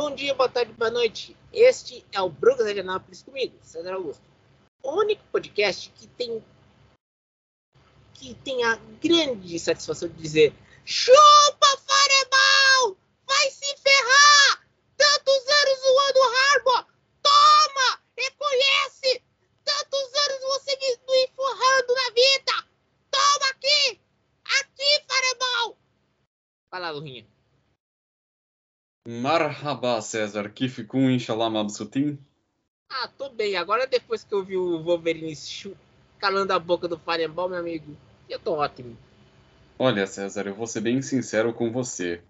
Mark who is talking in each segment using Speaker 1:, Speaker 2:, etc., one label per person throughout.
Speaker 1: bom dia, boa tarde, boa noite. Este é o Brugas Anápolis comigo, César Augusto. O único podcast que tem que tem a grande satisfação de dizer chupa Fireball! Vai se ferrar! Tantos anos zoando Harbour! Toma! Reconhece! Tantos anos você me, empurrando na vida! Toma aqui! Aqui, Fireball! Vai lá, Lurinha.
Speaker 2: Marhaba, César. Kif Kun, Inshallah Mabsutin.
Speaker 1: Ah, tô bem. Agora, depois que eu vi o Wolverine calando a boca do Fireball, meu amigo, eu tô ótimo.
Speaker 2: Olha, César, eu vou ser bem sincero com você.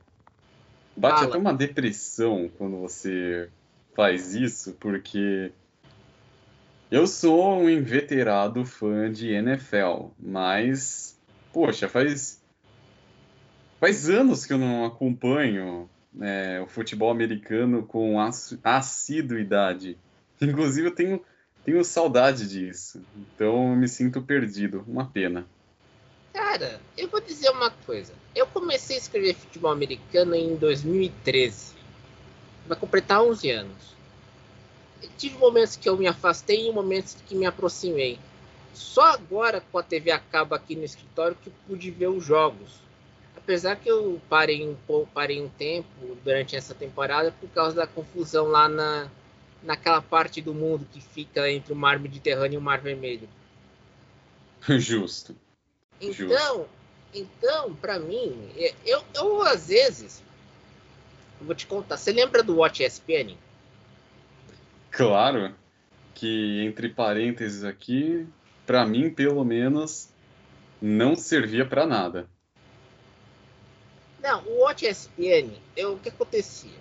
Speaker 2: Bate
Speaker 1: Fala.
Speaker 2: até uma depressão quando você faz isso, porque eu sou um inveterado fã de NFL, mas, poxa, faz faz anos que eu não acompanho né, o futebol americano com assi- assiduidade. Inclusive, eu tenho, tenho saudade disso. Então, eu me sinto perdido. Uma pena.
Speaker 1: Cara, eu vou dizer uma coisa. Eu comecei a escrever futebol americano em 2013. Vai completar 11 anos. Eu tive momentos que eu me afastei e momentos que me aproximei. Só agora, com a TV a cabo aqui no escritório, que pude ver os jogos. Apesar que eu parei um pouco, parei um tempo durante essa temporada por causa da confusão lá na, naquela parte do mundo que fica entre o Mar Mediterrâneo e o Mar Vermelho.
Speaker 2: Justo.
Speaker 1: Então, então, para mim, eu, eu às vezes eu vou te contar. Você lembra do Watch ESPN?
Speaker 2: Claro que, entre parênteses aqui, pra mim, pelo menos, não servia pra nada.
Speaker 1: Não, o Watch ESPN, eu, o que acontecia?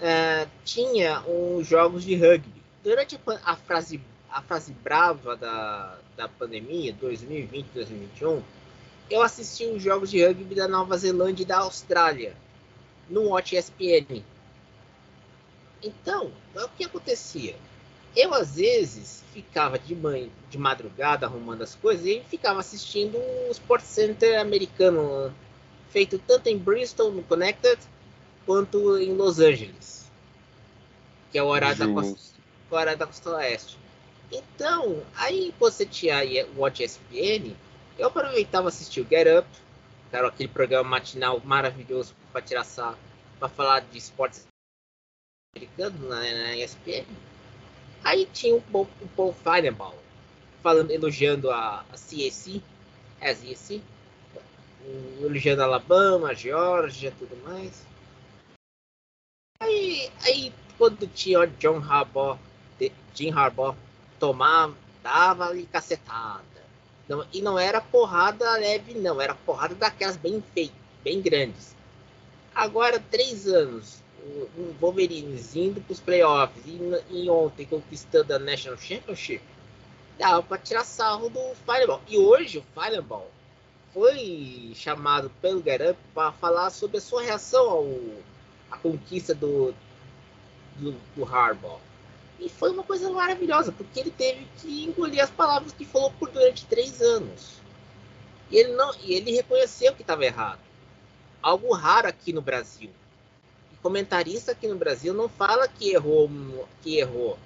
Speaker 1: Ah, tinha uns jogos de rugby. Durante a, a fase a fase brava da, da pandemia, 2020, 2021, eu assisti os jogos de rugby da Nova Zelândia e da Austrália no Watch ESPN. Então, o que acontecia? Eu às vezes ficava de manhã, de madrugada arrumando as coisas e ficava assistindo o Sport Center americano, feito tanto em Bristol, no Connecticut, quanto em Los Angeles, que é o horário da costa,
Speaker 2: Justo.
Speaker 1: o horário da costa oeste. Então, aí você tinha o Watch ESPN, eu aproveitava assistir o Get Up, que era aquele programa matinal maravilhoso para tirar sarro, para falar de esportes americanos na, na ESPN. Aí tinha o Paul, o Paul Feigenbaum falando, elogiando a, a é a CAC, a Alabama, Georgia, tudo mais. Aí, aí quando tinha John Harbaugh, Jim Harbaugh tomava, dava ali cacetada. Não, e não era porrada leve, não, era porrada daquelas bem feitas, bem grandes. Agora, três anos, o Wolverine indo para os playoffs e, e ontem conquistando a National Championship, dava para tirar sarro do Fireball. E hoje o Fireball foi chamado pelo Up para falar sobre a sua reação ao, à conquista do, do, do Harbaugh. E foi uma coisa maravilhosa, porque ele teve que engolir as palavras que falou por durante três anos. E ele, não, e ele reconheceu que estava errado. Algo raro aqui no Brasil. E comentarista aqui no Brasil não fala que errou, que errou.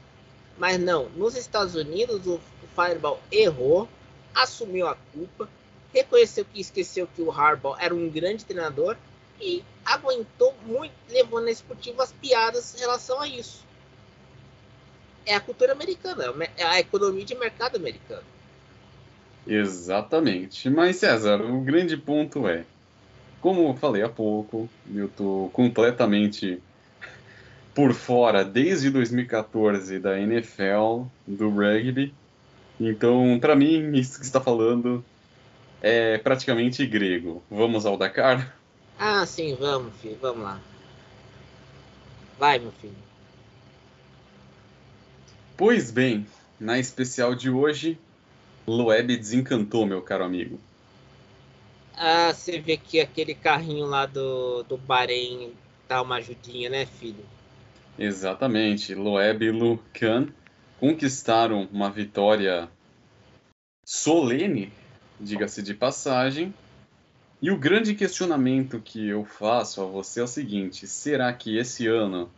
Speaker 1: Mas não, nos Estados Unidos o Fireball errou, assumiu a culpa, reconheceu que esqueceu que o Harbaugh era um grande treinador e aguentou muito, levou na esportiva as piadas em relação a isso. É a cultura americana, é a economia de mercado americano.
Speaker 2: Exatamente. Mas, César, o grande ponto é, como eu falei há pouco, eu tô completamente por fora desde 2014 da NFL, do rugby. Então, para mim, isso que está falando é praticamente grego. Vamos ao Dakar?
Speaker 1: Ah, sim, vamos, filho, vamos lá. Vai, meu filho.
Speaker 2: Pois bem, na especial de hoje, Loeb desencantou, meu caro amigo.
Speaker 1: Ah, você vê que aquele carrinho lá do, do Bahrein dá uma ajudinha, né, filho?
Speaker 2: Exatamente, Loeb e Lucan conquistaram uma vitória solene, diga-se de passagem. E o grande questionamento que eu faço a você é o seguinte: será que esse ano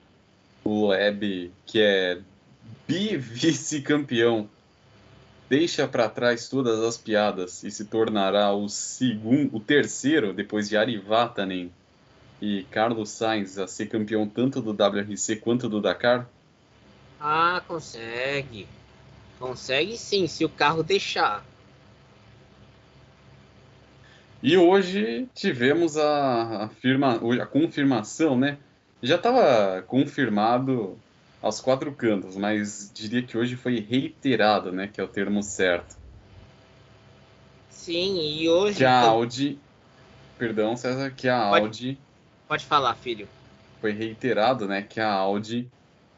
Speaker 2: o Leb, que é bi-vice-campeão, deixa para trás todas as piadas e se tornará o segundo, o terceiro depois de Ari Vatanen e Carlos Sainz a ser campeão tanto do WRC quanto do Dakar?
Speaker 1: Ah, consegue. Consegue sim, se o carro deixar.
Speaker 2: E hoje tivemos a, a, firma, a confirmação, né? Já estava confirmado aos quatro cantos, mas diria que hoje foi reiterado, né? Que é o termo certo.
Speaker 1: Sim, e hoje.
Speaker 2: Que a Audi. Perdão, César, que a
Speaker 1: pode,
Speaker 2: Audi.
Speaker 1: Pode falar, filho.
Speaker 2: Foi reiterado, né? Que a Audi,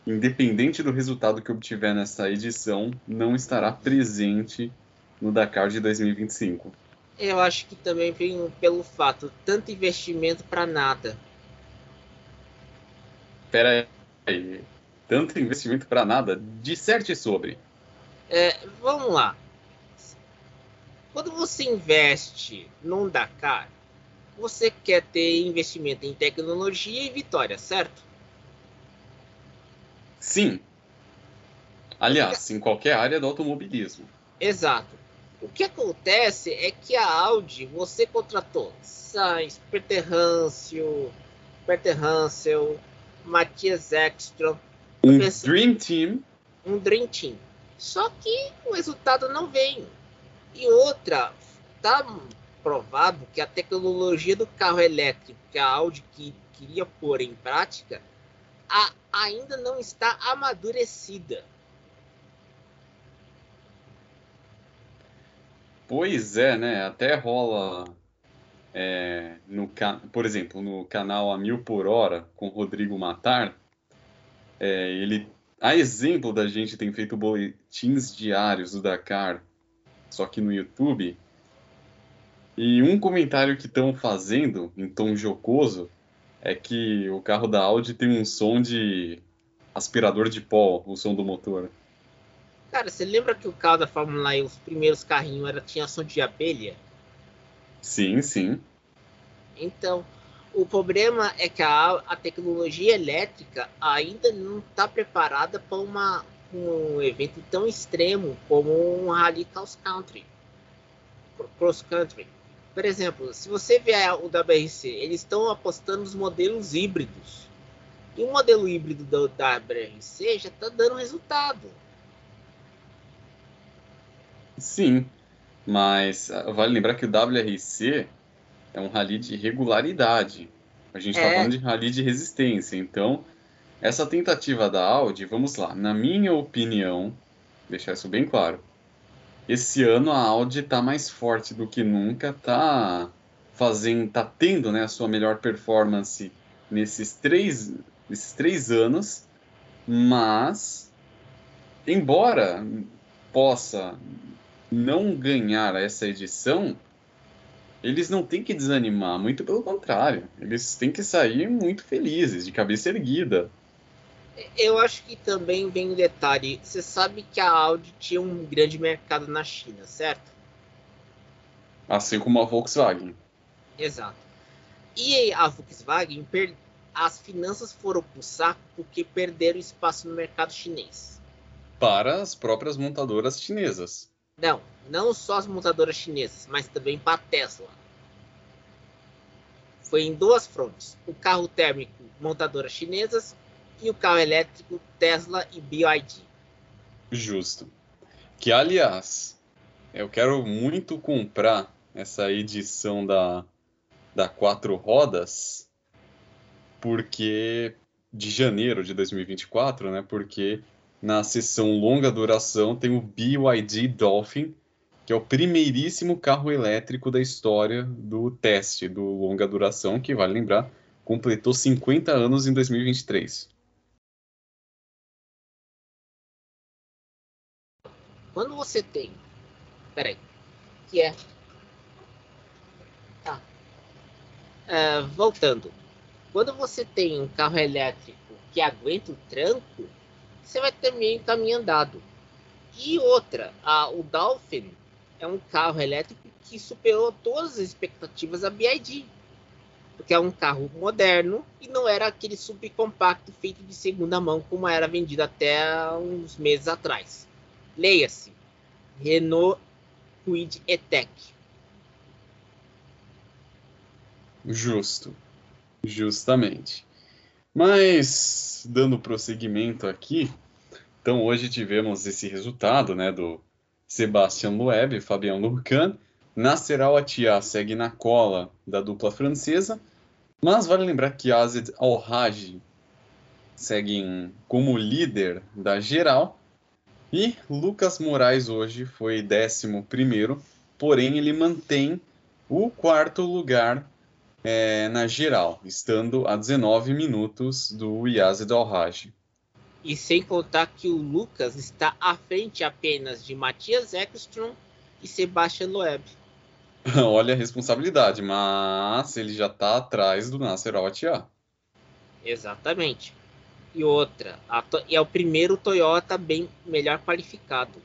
Speaker 2: independente do resultado que obtiver nessa edição, não estará presente no Dakar de 2025.
Speaker 1: Eu acho que também vem pelo fato tanto investimento para nada.
Speaker 2: Pera aí tanto investimento para nada? Disserte sobre.
Speaker 1: É, vamos lá. Quando você investe num Dakar, você quer ter investimento em tecnologia e vitória, certo?
Speaker 2: Sim. Aliás, em qualquer área do automobilismo.
Speaker 1: Exato. O que acontece é que a Audi, você contratou Sainz, Peter Hansel, Peter Hansel, Matias Ekstrom,
Speaker 2: um Dream Team.
Speaker 1: Um Dream Team. Só que o resultado não vem. E outra, tá provado que a tecnologia do carro elétrico que a Audi que, queria pôr em prática a, ainda não está amadurecida.
Speaker 2: Pois é, né? Até rola, é, no, por exemplo, no canal A Mil por Hora com Rodrigo Matar, é, ele, a exemplo da gente tem feito boletins diários do Dakar, só que no YouTube. E um comentário que estão fazendo em tom jocoso é que o carro da Audi tem um som de aspirador de pó, o som do motor.
Speaker 1: Cara, você lembra que o carro da Fórmula E, os primeiros carrinhos, era, tinha som de abelha?
Speaker 2: Sim, sim.
Speaker 1: Então, o problema é que a, a tecnologia elétrica ainda não está preparada para uma, um evento tão extremo como um Rally Cross Country. Cross Country. Por exemplo, se você ver o WRC, eles estão apostando nos modelos híbridos. E o modelo híbrido do WRC já está dando resultado.
Speaker 2: Sim, mas ah, vale lembrar que o WRC é um rally de regularidade. A gente está é. falando de rally de resistência. Então, essa tentativa da Audi, vamos lá, na minha opinião, deixar isso bem claro, esse ano a Audi está mais forte do que nunca, está fazendo, tá tendo né, a sua melhor performance nesses três, nesses três anos, mas embora possa não ganhar essa edição, eles não têm que desanimar, muito pelo contrário. Eles têm que sair muito felizes, de cabeça erguida.
Speaker 1: Eu acho que também vem um detalhe. Você sabe que a Audi tinha um grande mercado na China, certo?
Speaker 2: Assim como a Volkswagen.
Speaker 1: Exato. E a Volkswagen, as finanças foram pro saco porque perderam espaço no mercado chinês.
Speaker 2: Para as próprias montadoras chinesas.
Speaker 1: Não, não só as montadoras chinesas, mas também para a Tesla. Foi em duas frontes: o carro térmico montadoras chinesas e o carro elétrico Tesla e BYD.
Speaker 2: Justo. Que aliás, eu quero muito comprar essa edição da da quatro rodas, porque de janeiro de 2024, né? Porque na sessão longa duração tem o BYD Dolphin, que é o primeiríssimo carro elétrico da história do teste do longa duração, que vale lembrar, completou 50 anos em 2023.
Speaker 1: Quando você tem. Peraí. Que é. Tá. Uh, voltando. Quando você tem um carro elétrico que aguenta o tranco, você vai ter meio caminho andado. E outra, a, o Dolphin é um carro elétrico que superou todas as expectativas da BID. porque é um carro moderno e não era aquele subcompacto feito de segunda mão como era vendido até uns meses atrás. Leia-se Renault Kwid E-Tech.
Speaker 2: Justo. Justamente. Mas, dando prosseguimento aqui, então hoje tivemos esse resultado né, do Sebastian Loeb e Fabien Lurcan. Nasser Al-Attiyah segue na cola da dupla francesa, mas vale lembrar que Azed Al-Haji segue como líder da geral e Lucas Moraes hoje foi 11 primeiro, porém ele mantém o quarto lugar é, na geral, estando a 19 minutos do Yazid Al-Haj.
Speaker 1: E sem contar que o Lucas está à frente apenas de Matias Ekstrom e Sebastian Loeb.
Speaker 2: Olha a responsabilidade, mas ele já está atrás do Nasser Al-Attiyah.
Speaker 1: Exatamente. E outra, e é o primeiro Toyota bem melhor qualificado.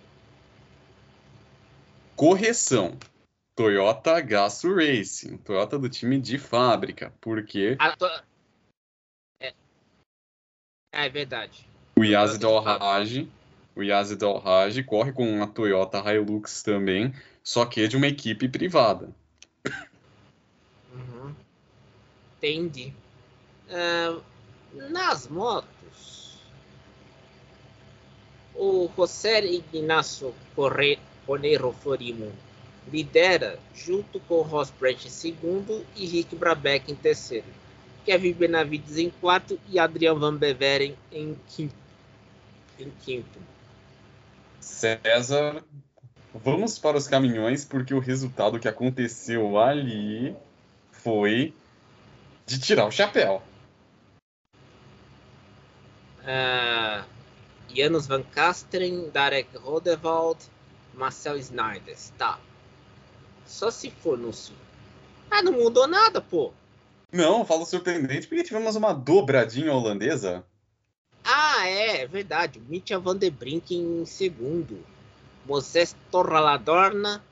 Speaker 2: Correção. Toyota Gazoo Racing, Toyota do time de fábrica, porque
Speaker 1: to... é... é verdade.
Speaker 2: O Yazid Al-Haj, o Yazid Al-Haj corre com a Toyota Hilux também, só que é de uma equipe privada.
Speaker 1: Uhum. Entendi. Uh, nas motos, o José Ignacio Correiro Florimo lidera junto com Ross Branch em segundo e Rick Brabeck em terceiro. Kevin Benavides em quarto e Adrian Van Beveren em quinto. Em quinto.
Speaker 2: César, vamos para os caminhões porque o resultado que aconteceu ali foi de tirar o chapéu.
Speaker 1: Uh, Janus Van Kasteren, Darek Rodewald, Marcel Snyder. Tá. Só se for no sul. Ah, não mudou nada, pô.
Speaker 2: Não, falo surpreendente porque tivemos uma dobradinha holandesa.
Speaker 1: Ah, é, é verdade. Mitja van der Brink em segundo. Moses Torraladorna.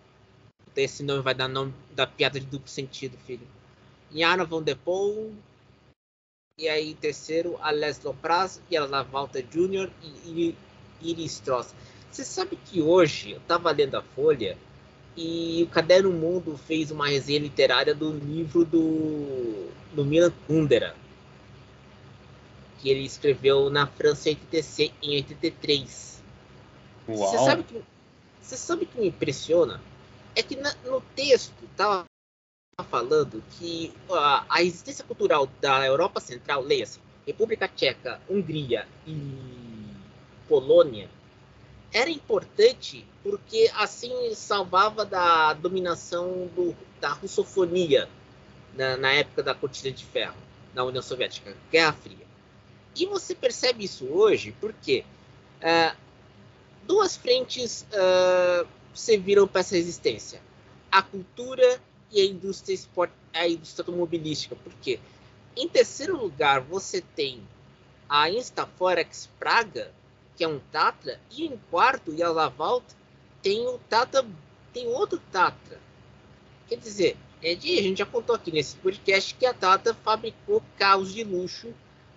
Speaker 1: Esse nome vai dar nome da piada de duplo sentido, filho. Jana van der Poel. E aí, terceiro, Alex Lopraz e a Walter Jr. e Iris Stross. Você sabe que hoje eu tava lendo a Folha e o Caderno Mundo fez uma resenha literária do livro do, do Milan Kundera, que ele escreveu na França em 83. Você sabe que você sabe que me impressiona é que na, no texto estava falando que a, a, existência cultural da Europa Central, leia-se, República Tcheca, Hungria e Polônia, era importante porque assim salvava da dominação do, da russofonia na, na, época da cortina de ferro na União Soviética, Guerra Fria. E você percebe isso hoje porque uh, duas frentes uh, serviram para essa resistência: a cultura e a indústria, esport, a indústria automobilística. Porque em terceiro lugar você tem a Instaforex Praga, que é um Tatra, e em quarto, e a Lavalt, tem o Tata, tem outro Tatra. Quer dizer, é de, a gente já contou aqui nesse podcast que a Tata fabricou carros de luxo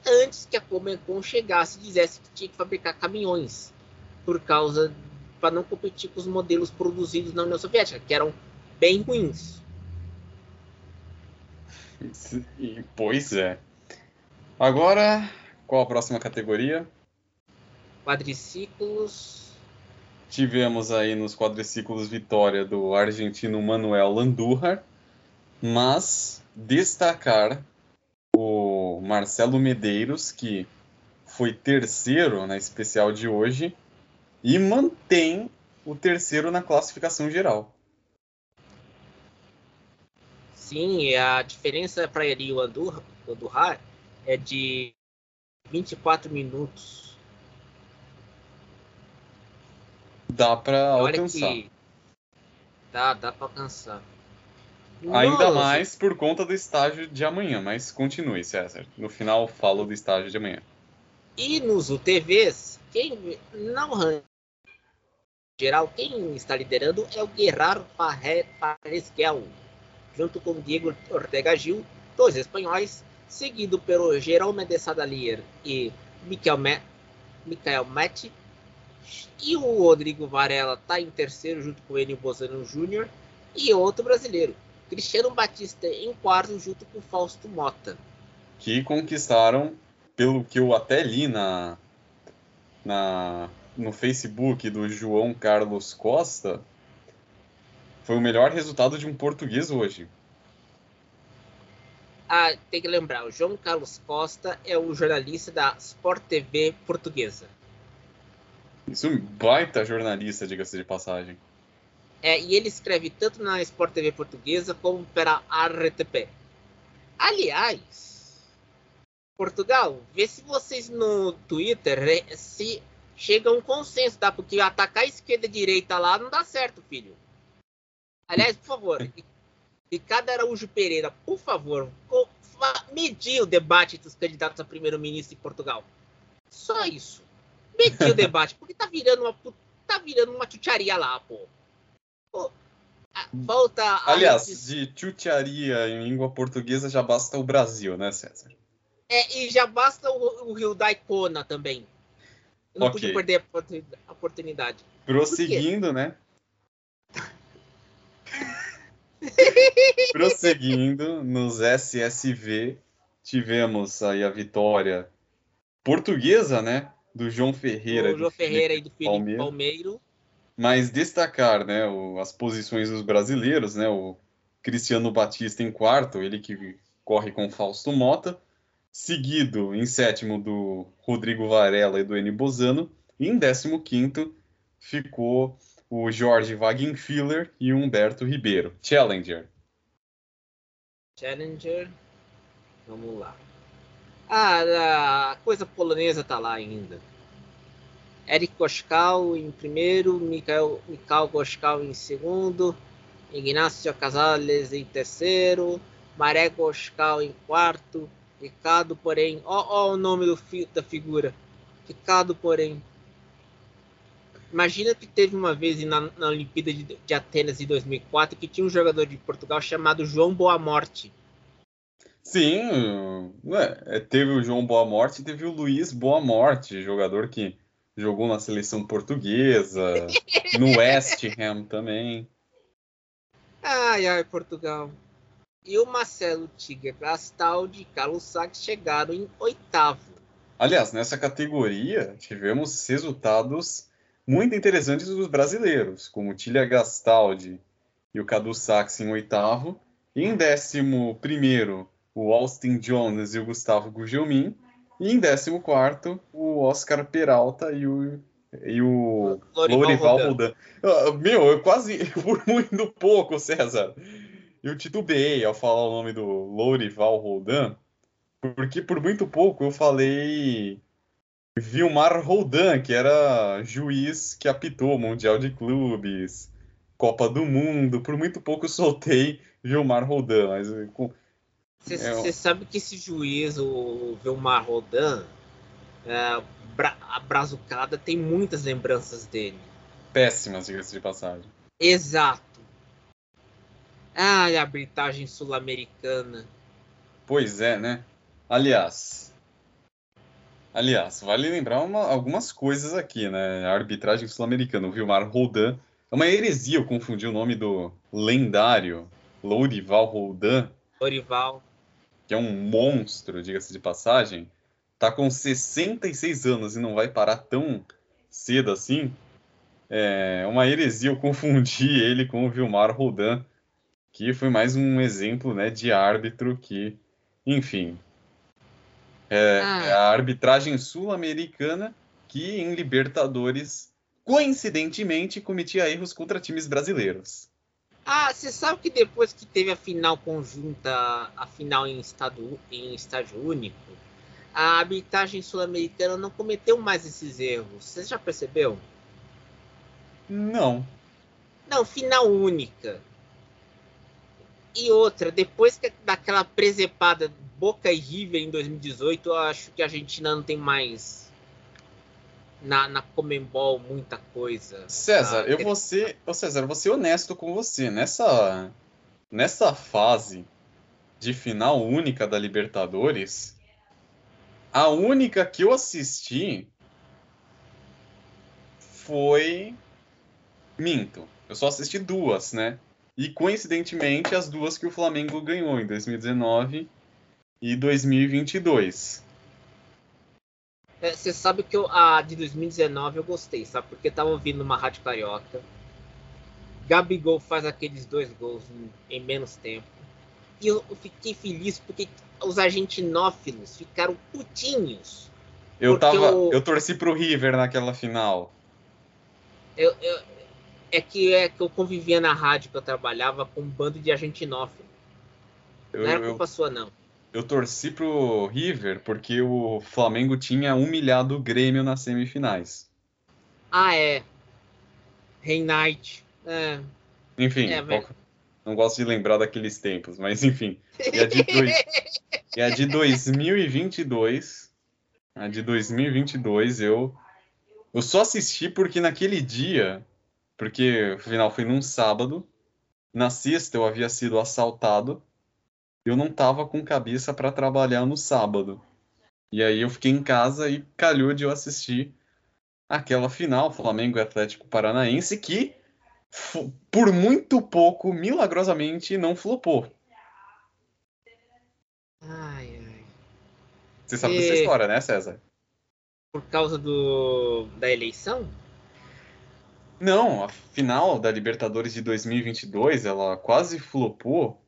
Speaker 1: antes que a Comencon chegasse e dissesse que tinha que fabricar caminhões, por causa para não competir com os modelos produzidos na União Soviética, que eram bem ruins.
Speaker 2: Pois é. Agora, qual a próxima categoria?
Speaker 1: Quadriciclos
Speaker 2: Tivemos aí nos quadriciclos vitória do argentino Manuel Landújar, mas destacar o Marcelo Medeiros, que foi terceiro na especial de hoje e mantém o terceiro na classificação geral.
Speaker 1: Sim, a diferença para ele e o Andurra é de 24 minutos
Speaker 2: Dá para alcançar. Que...
Speaker 1: Dá, dá para alcançar.
Speaker 2: Ainda Nossa. mais por conta do estágio de amanhã, mas continue, César. No final falo do estágio de amanhã.
Speaker 1: E nos UTVs, quem não geral, quem está liderando é o Gerard Faresquel, junto com Diego Ortega Gil, dois espanhóis, seguido pelo Jerome de Sadalier e Michael, Me Michael Metti. E o Rodrigo Varela está em terceiro, junto com o Enio Bozano Júnior. E outro brasileiro, Cristiano Batista, em quarto, junto com Fausto Mota.
Speaker 2: Que conquistaram, pelo que eu até li na, na, no Facebook do João Carlos Costa, foi o melhor resultado de um português hoje.
Speaker 1: Ah, tem que lembrar, o João Carlos Costa é o jornalista da Sport TV portuguesa.
Speaker 2: Isso é um baita jornalista, diga-se de passagem.
Speaker 1: É, e ele escreve tanto na Sport TV portuguesa como para a RTP. Aliás, Portugal, vê se vocês no Twitter né, se chega a um consenso, tá? Porque atacar a esquerda e a direita lá não dá certo, filho. Aliás, por favor, Ricardo Araújo Pereira, por favor, medir o debate dos candidatos a primeiro-ministro em Portugal. Só isso. Medir o debate, porque tá virando uma tá virando uma chucharia lá, pô. pô volta
Speaker 2: Aliás, de chucharia em língua portuguesa já basta o Brasil, né, César?
Speaker 1: É, e já basta o, o Rio da Icona também. Eu não okay. pude perder a oportunidade.
Speaker 2: Prosseguindo, né? Prosseguindo, nos SSV, tivemos aí a vitória portuguesa, né? Do João Ferreira.
Speaker 1: Do João Ferreira e do Felipe Palmeiro. Palmeiro.
Speaker 2: Mas destacar, né, o, as posições dos brasileiros, né? O Cristiano Batista em quarto, ele que corre com Fausto Mota. Seguido em sétimo do Rodrigo Varela e do Eni Bozano. E em décimo quinto ficou o Jorge Wagenfiller e o Humberto Ribeiro. Challenger.
Speaker 1: Challenger. Vamos lá. Ah, a coisa polonesa tá lá ainda. Eric Goskal em primeiro, Mikael, Mikael em segundo, Ignacio Casales em terceiro, Maré Goskal em quarto, Ricardo, porém, ó, ó o nome do da figura, Ricardo, porém, Imagina que teve uma vez na, na Olimpíada de, de, Atenas de 2004 que tinha um jogador de Portugal chamado João Boamorte.
Speaker 2: Sim, é, teve o João Boamorte e teve o Luiz Boamorte, jogador que jogou na seleção portuguesa, no West Ham também.
Speaker 1: Ai, ai, Portugal. E o Marcelo Tigre Gastaldi e Carlos Sachs chegaram em oitavo.
Speaker 2: Aliás, nessa categoria tivemos resultados muito interessantes dos brasileiros, como Tília Gastaldi e o Cadu Sachs em oitavo. E em décimo primeiro, o Austin Jones e o Gustavo Gugelmin. E em décimo quarto, o Oscar Peralta e o, e o Lorival Rodan. Uh, meu, eu quase, por muito pouco, César, eu titubeei ao falar o nome do Lorival Rodan, porque por muito pouco eu falei Vilmar Roldan, que era juiz que apitou Mundial de Clubes, Copa do Mundo. Por muito pouco eu soltei Vilmar Roldan, mas
Speaker 1: você é... sabe que esse juiz, o Vilmar Roldan, é, a Brazucada tem muitas lembranças dele.
Speaker 2: Péssimas, diga-se de passagem.
Speaker 1: Exato. Ah, a arbitragem sul-americana.
Speaker 2: Pois é, né? Aliás, Aliás, vale lembrar uma, algumas coisas aqui, né? A arbitragem sul-americana, o Vilmar Roldan. É uma heresia eu confundir o nome do lendário Lourival Roldan.
Speaker 1: Lourival.
Speaker 2: Que é um monstro, diga-se de passagem. Tá com 66 anos e não vai parar tão cedo assim. É uma heresia eu confundir ele com o Vilmar Roldan, que foi mais um exemplo né, de árbitro que, enfim, é, ah. é a arbitragem sul-americana que em Libertadores, coincidentemente, cometia erros contra times brasileiros.
Speaker 1: Ah, você sabe que depois que teve a final conjunta, a final em, estado, em estágio único, a arbitragem sul-americana não cometeu mais esses erros. Você já percebeu?
Speaker 2: Não.
Speaker 1: Não, final única. E outra, depois que daquela presepada Boca e River em 2018, eu acho que a Argentina não tem mais na, na Comembol muita coisa.
Speaker 2: César, eu vou ser, oh, César, vou ser honesto com você. Nessa, nessa fase de final única da Libertadores, a única que eu assisti foi. Minto. Eu só assisti duas, né? E coincidentemente as duas que o Flamengo ganhou em 2019 e 2022.
Speaker 1: É, você sabe que eu, a de 2019 eu gostei, sabe? Porque tava ouvindo uma rádio carioca. Gabigol faz aqueles dois gols em, em menos tempo. E eu, eu, fiquei feliz porque os argentinófilos ficaram putinhos.
Speaker 2: Eu tava. Eu, eu torci pro River naquela final.
Speaker 1: Eu, eu, é que é que eu convivia na rádio que eu trabalhava com um bando de argentinófilos. Não era culpa sua, não
Speaker 2: eu torci pro River porque o Flamengo tinha humilhado o Grêmio nas semifinais.
Speaker 1: Ah, é. Reinhardt. É.
Speaker 2: Enfim, é, mas... não gosto de lembrar daqueles tempos, mas enfim. E a de, dois... e a de 2022, a de 2022 eu eu só assisti porque naquele dia, porque o final foi num sábado, na sexta eu havia sido assaltado eu não tava com cabeça para trabalhar no sábado. E aí eu fiquei em casa e calhou de eu assistir aquela final, Flamengo e Atlético Paranaense, que por muito pouco, milagrosamente, não flopou.
Speaker 1: Ai, ai.
Speaker 2: Você sabe e... dessa história, né, César?
Speaker 1: Por causa do... da eleição?
Speaker 2: Não, a final da Libertadores de 2022, ela quase flopou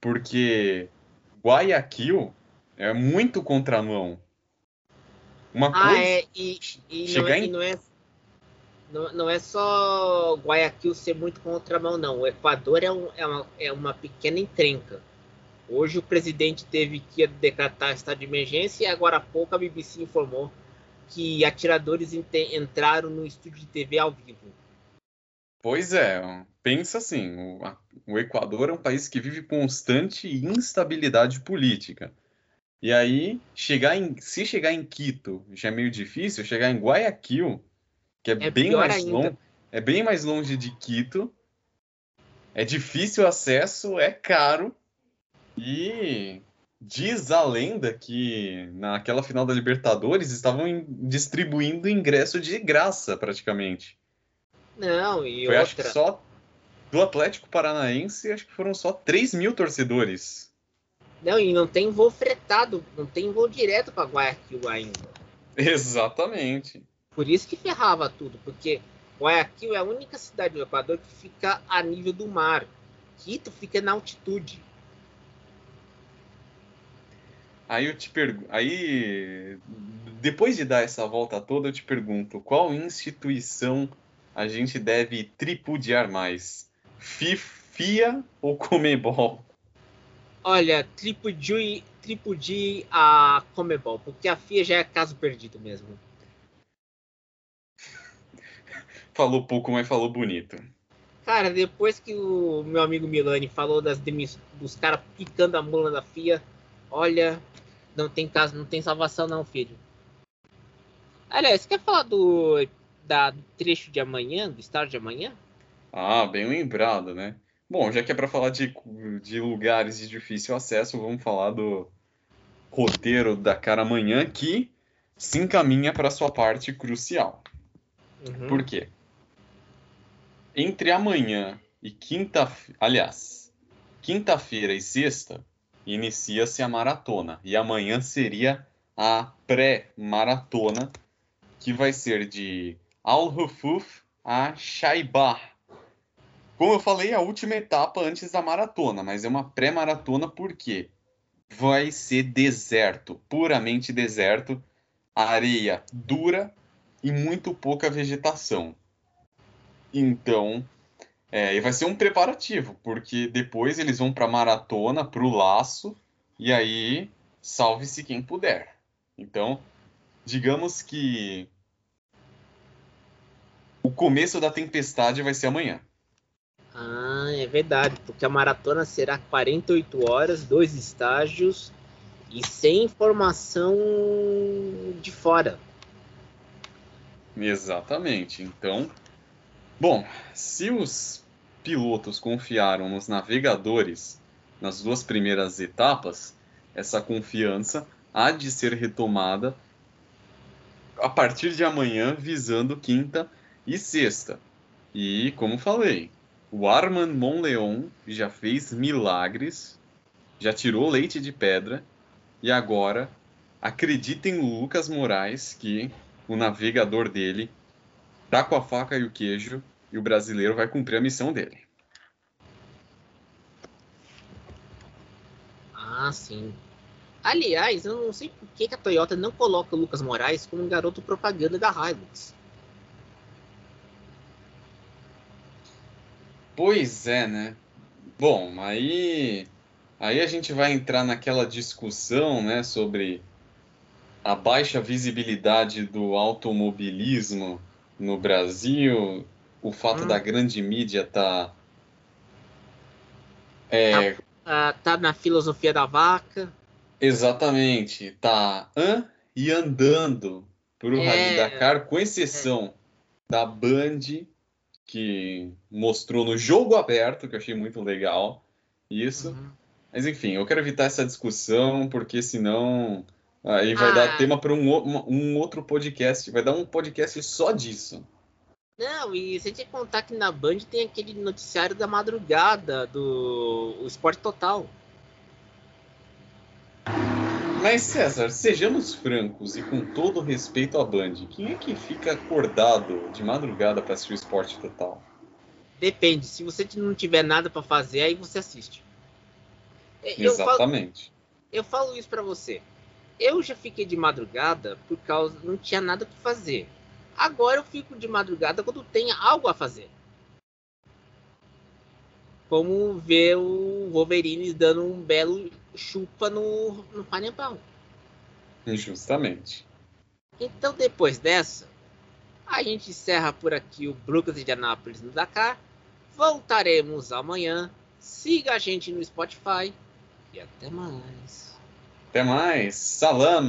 Speaker 2: porque Guayaquil é muito contramão.
Speaker 1: Uma ah, coisa. É, e, e, não é, em... e não, é, não, não, é só Guayaquil ser muito contramão, não. O Equador é, um, é, uma, é uma pequena encrenca. Hoje o presidente teve que decretar estado de emergência e agora há pouco a BBC informou que atiradores entraram no estúdio de TV ao vivo.
Speaker 2: Pois é, pensa assim, o, o Equador é um país que vive constante instabilidade política. E aí, chegar em, se chegar em Quito já é meio difícil, chegar em Guayaquil, que é, é bem mais longe, é bem mais longe de Quito, é difícil o acesso, é caro e diz a lenda que naquela final da Libertadores estavam distribuindo ingresso de graça praticamente.
Speaker 1: Não, e
Speaker 2: Foi,
Speaker 1: outra...
Speaker 2: acho que só do Atlético Paranaense, acho que foram só 3 mil torcedores.
Speaker 1: Não, e não tem voo fretado, não tem voo direto para Guayaquil ainda.
Speaker 2: Exatamente.
Speaker 1: Por isso que ferrava tudo, porque Guayaquil é a única cidade do Equador que fica a nível do mar. Quito fica na altitude.
Speaker 2: Aí eu te pergunto, aí depois de dar essa volta toda, eu te pergunto, qual instituição a gente deve tripudiar mais? FIA ou Comebol?
Speaker 1: Olha, tripudie, tripudie a Comebol, porque a FIA já é caso perdido mesmo.
Speaker 2: falou pouco, mas falou bonito.
Speaker 1: Cara, depois que o meu amigo Milani falou das dos caras picando a mula da FIA, olha, não tem caso, não tem salvação não, filho. Aliás, você quer falar do da, do trecho de amanhã, do estado de amanhã?
Speaker 2: Ah, bem lembrado, né? Bom, já que é para falar de, de lugares de difícil acesso, vamos falar do roteiro da cara amanhã que se encaminha para sua parte crucial. Uhum. Por quê? Entre amanhã e quinta, aliás, quinta-feira e sexta inicia-se a maratona e amanhã seria a pré-maratona que vai ser de Al-Hufuf a Shaibah. Como eu falei, a última etapa antes da maratona, mas é uma pré-maratona porque vai ser deserto, puramente deserto, areia dura e muito pouca vegetação. Então, é, e vai ser um preparativo, porque depois eles vão para a maratona, para o laço, e aí salve-se quem puder. Então, digamos que o começo da tempestade vai ser amanhã.
Speaker 1: Ah, é verdade, porque a maratona será 48 horas, dois estágios e sem informação de fora.
Speaker 2: Exatamente. Então, bom, se os pilotos confiaram nos navegadores nas duas primeiras etapas, essa confiança há de ser retomada a partir de amanhã, visando quinta e sexta. E, como falei, o Armand Monleon já fez milagres, já tirou leite de pedra, e agora acreditem no Lucas Moraes que o navegador dele tá com a faca e o queijo e o brasileiro vai cumprir a missão dele.
Speaker 1: Ah, sim. Aliás, eu não sei por que a Toyota não coloca o Lucas Moraes como um garoto propaganda da Hilux.
Speaker 2: Pois é, né? Bom, aí aí a gente vai entrar naquela discussão, né, sobre a baixa visibilidade do automobilismo no Brasil, o fato hum. da grande mídia tá
Speaker 1: é... tá, tá na filosofia da vaca.
Speaker 2: Exatamente, tá an e andando pro é... Rally Dakar, com exceção é. da Band, que mostrou no jogo aberto, que eu achei muito legal isso. Uhum. Mas enfim, eu quero evitar essa discussão, porque senão aí vai ah. dar tema para um, um outro podcast, vai dar um podcast só disso.
Speaker 1: Não, e você tinha que contar que na Band tem aquele noticiário da madrugada do o Esporte Total.
Speaker 2: Mas César, sejamos francos e com todo respeito à Band, quem é que fica acordado de madrugada para assistir o esporte total?
Speaker 1: Depende, se você não tiver nada para fazer, aí você assiste.
Speaker 2: Eu Exatamente.
Speaker 1: Falo, eu falo isso para você. Eu já fiquei de madrugada por causa não tinha nada para fazer. Agora eu fico de madrugada quando tem algo a fazer. Como ver o Wolverine dando um belo chupa no, no Panembal.
Speaker 2: Justamente.
Speaker 1: Então, depois dessa, a gente encerra por aqui o Brooklyn de Anápolis no Dakar. Voltaremos amanhã. Siga a gente no Spotify. E até mais.
Speaker 2: Até mais. Salam.